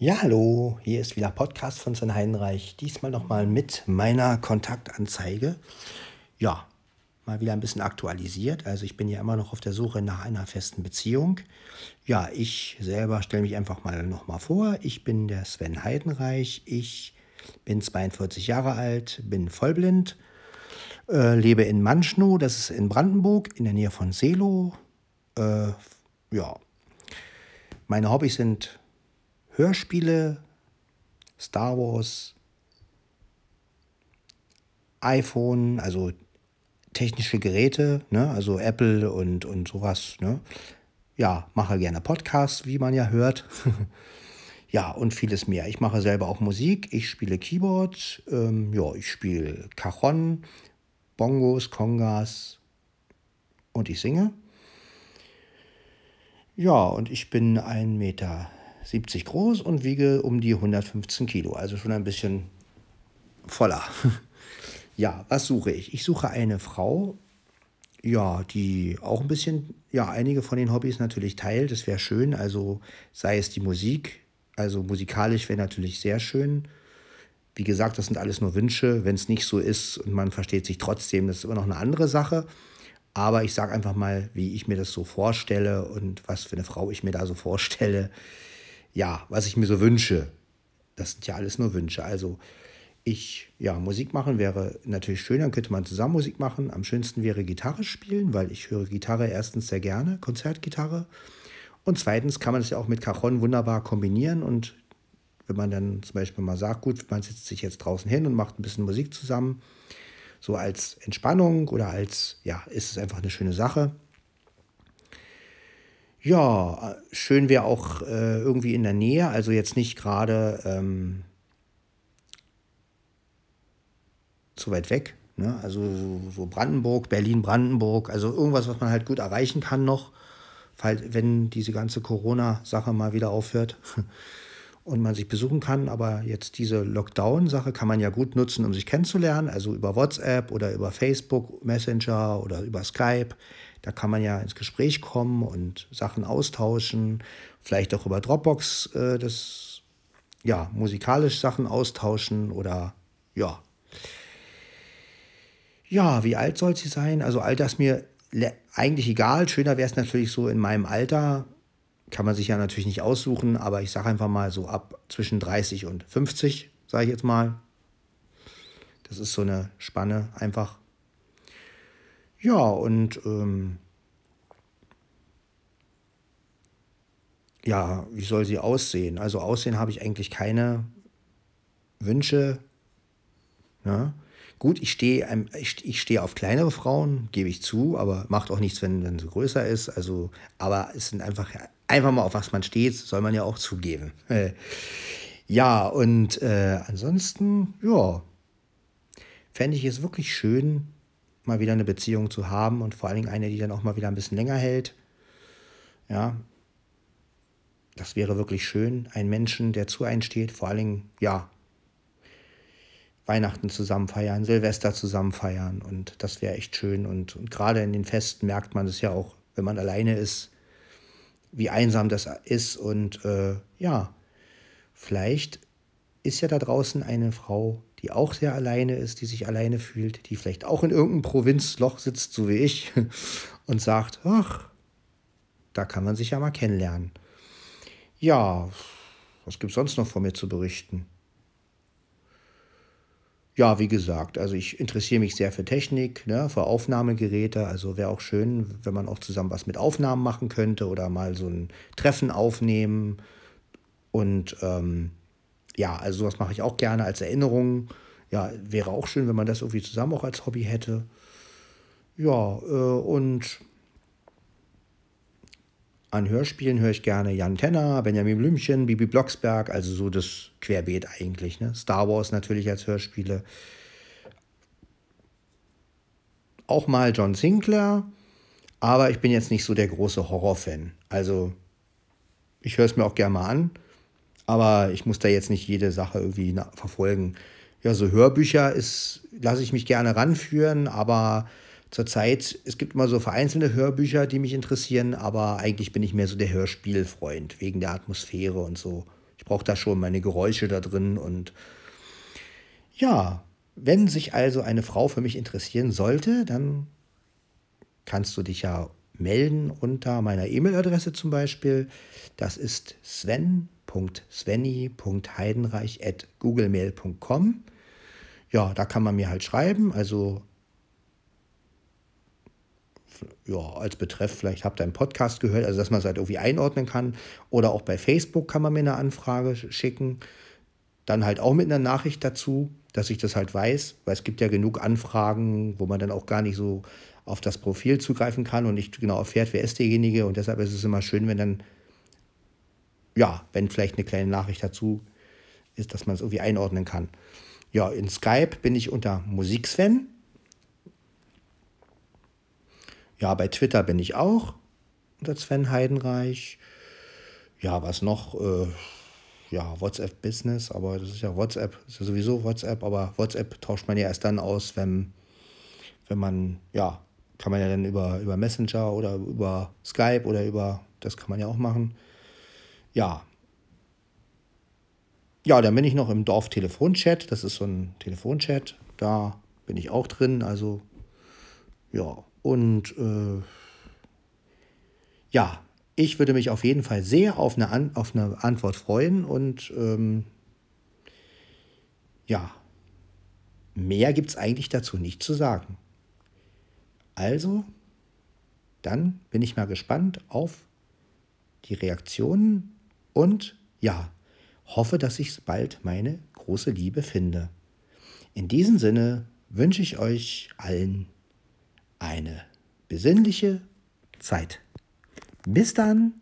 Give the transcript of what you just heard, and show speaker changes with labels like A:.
A: Ja, hallo, hier ist wieder Podcast von Sven Heidenreich. Diesmal nochmal mit meiner Kontaktanzeige. Ja, mal wieder ein bisschen aktualisiert. Also ich bin ja immer noch auf der Suche nach einer festen Beziehung. Ja, ich selber stelle mich einfach mal nochmal vor. Ich bin der Sven Heidenreich. Ich bin 42 Jahre alt, bin vollblind, äh, lebe in Manschnow, das ist in Brandenburg, in der Nähe von Selo. Äh, ja, meine Hobbys sind Hörspiele, Star Wars, iPhone, also technische Geräte, ne? also Apple und, und sowas. Ne? Ja, mache gerne Podcasts, wie man ja hört. ja, und vieles mehr. Ich mache selber auch Musik, ich spiele Keyboard, ähm, ja, ich spiele Cajon, Bongos, Congas und ich singe. Ja, und ich bin ein Meter 70 groß und wiege um die 115 Kilo, also schon ein bisschen voller. ja, was suche ich? Ich suche eine Frau, ja, die auch ein bisschen, ja, einige von den Hobbys natürlich teilt. Das wäre schön. Also sei es die Musik, also musikalisch wäre natürlich sehr schön. Wie gesagt, das sind alles nur Wünsche. Wenn es nicht so ist und man versteht sich trotzdem, das ist immer noch eine andere Sache. Aber ich sage einfach mal, wie ich mir das so vorstelle und was für eine Frau ich mir da so vorstelle ja, was ich mir so wünsche. Das sind ja alles nur Wünsche. Also ich, ja, Musik machen wäre natürlich schön, dann könnte man zusammen Musik machen. Am schönsten wäre Gitarre spielen, weil ich höre Gitarre erstens sehr gerne, Konzertgitarre. Und zweitens kann man es ja auch mit Cajon wunderbar kombinieren. Und wenn man dann zum Beispiel mal sagt, gut, man setzt sich jetzt draußen hin und macht ein bisschen Musik zusammen, so als Entspannung oder als, ja, ist es einfach eine schöne Sache. Ja, schön wäre auch äh, irgendwie in der Nähe, also jetzt nicht gerade ähm, zu weit weg. Ne? Also so Brandenburg, Berlin-Brandenburg, also irgendwas, was man halt gut erreichen kann noch, wenn diese ganze Corona-Sache mal wieder aufhört und man sich besuchen kann. Aber jetzt diese Lockdown-Sache kann man ja gut nutzen, um sich kennenzulernen, also über WhatsApp oder über Facebook Messenger oder über Skype. Da kann man ja ins Gespräch kommen und Sachen austauschen, vielleicht auch über Dropbox äh, das, ja, musikalisch Sachen austauschen oder ja. Ja, wie alt soll sie sein? Also Alter ist mir eigentlich egal. Schöner wäre es natürlich so in meinem Alter. Kann man sich ja natürlich nicht aussuchen, aber ich sage einfach mal so ab zwischen 30 und 50, sage ich jetzt mal. Das ist so eine Spanne einfach. Ja, und ähm, ja, wie soll sie aussehen? Also aussehen habe ich eigentlich keine Wünsche. Ja. Gut, ich stehe ich, ich stehe auf kleinere Frauen, gebe ich zu, aber macht auch nichts, wenn, wenn sie größer ist. Also, aber es sind einfach, einfach mal auf was man steht, soll man ja auch zugeben. ja, und äh, ansonsten, ja, fände ich es wirklich schön, mal wieder eine Beziehung zu haben und vor allen Dingen eine, die dann auch mal wieder ein bisschen länger hält. Ja, das wäre wirklich schön. Ein Menschen, der zu einem steht, vor allen Dingen, ja, Weihnachten zusammen feiern, Silvester zusammen feiern und das wäre echt schön. Und, und gerade in den Festen merkt man es ja auch, wenn man alleine ist, wie einsam das ist. Und äh, ja, vielleicht ist ja da draußen eine Frau, die auch sehr alleine ist, die sich alleine fühlt, die vielleicht auch in irgendeinem Provinzloch sitzt, so wie ich, und sagt, ach, da kann man sich ja mal kennenlernen. Ja, was gibt es sonst noch von mir zu berichten? Ja, wie gesagt, also ich interessiere mich sehr für Technik, ne, für Aufnahmegeräte. Also wäre auch schön, wenn man auch zusammen was mit Aufnahmen machen könnte oder mal so ein Treffen aufnehmen. Und ähm, ja, also sowas mache ich auch gerne als Erinnerung. Ja, wäre auch schön, wenn man das irgendwie zusammen auch als Hobby hätte. Ja, äh, und an Hörspielen höre ich gerne Jan Tenner, Benjamin Blümchen, Bibi Blocksberg, also so das Querbeet eigentlich. Ne? Star Wars natürlich als Hörspiele. Auch mal John Sinclair, aber ich bin jetzt nicht so der große Horrorfan. Also ich höre es mir auch gerne mal an. Aber ich muss da jetzt nicht jede Sache irgendwie verfolgen. Ja, so Hörbücher ist, lasse ich mich gerne ranführen, aber zurzeit, es gibt immer so vereinzelte Hörbücher, die mich interessieren, aber eigentlich bin ich mehr so der Hörspielfreund, wegen der Atmosphäre und so. Ich brauche da schon meine Geräusche da drin und ja, wenn sich also eine Frau für mich interessieren sollte, dann kannst du dich ja melden unter meiner E-Mail-Adresse zum Beispiel. Das ist sven.svenny.heidenreich.googlemail.com. Ja, da kann man mir halt schreiben. Also ja, als Betreff, vielleicht habt ihr einen Podcast gehört, also dass man es halt irgendwie einordnen kann. Oder auch bei Facebook kann man mir eine Anfrage schicken. Dann halt auch mit einer Nachricht dazu, dass ich das halt weiß, weil es gibt ja genug Anfragen, wo man dann auch gar nicht so auf das Profil zugreifen kann und nicht genau erfährt, wer ist derjenige. Und deshalb ist es immer schön, wenn dann, ja, wenn vielleicht eine kleine Nachricht dazu ist, dass man es irgendwie einordnen kann. Ja, in Skype bin ich unter Musiksven. Ja, bei Twitter bin ich auch unter Sven Heidenreich. Ja, was noch? Äh, ja, WhatsApp Business, aber das ist ja WhatsApp, ist ja sowieso WhatsApp, aber WhatsApp tauscht man ja erst dann aus, wenn, wenn man, ja, kann man ja dann über, über Messenger oder über Skype oder über, das kann man ja auch machen. Ja. Ja, dann bin ich noch im Dorf-Telefonchat, das ist so ein Telefonchat, da bin ich auch drin, also ja, und äh, ja, ich würde mich auf jeden Fall sehr auf eine, An auf eine Antwort freuen und ähm, ja, mehr gibt es eigentlich dazu nicht zu sagen. Also, dann bin ich mal gespannt auf die Reaktionen und ja, hoffe, dass ich bald meine große Liebe finde. In diesem Sinne wünsche ich euch allen eine besinnliche Zeit. Bis dann!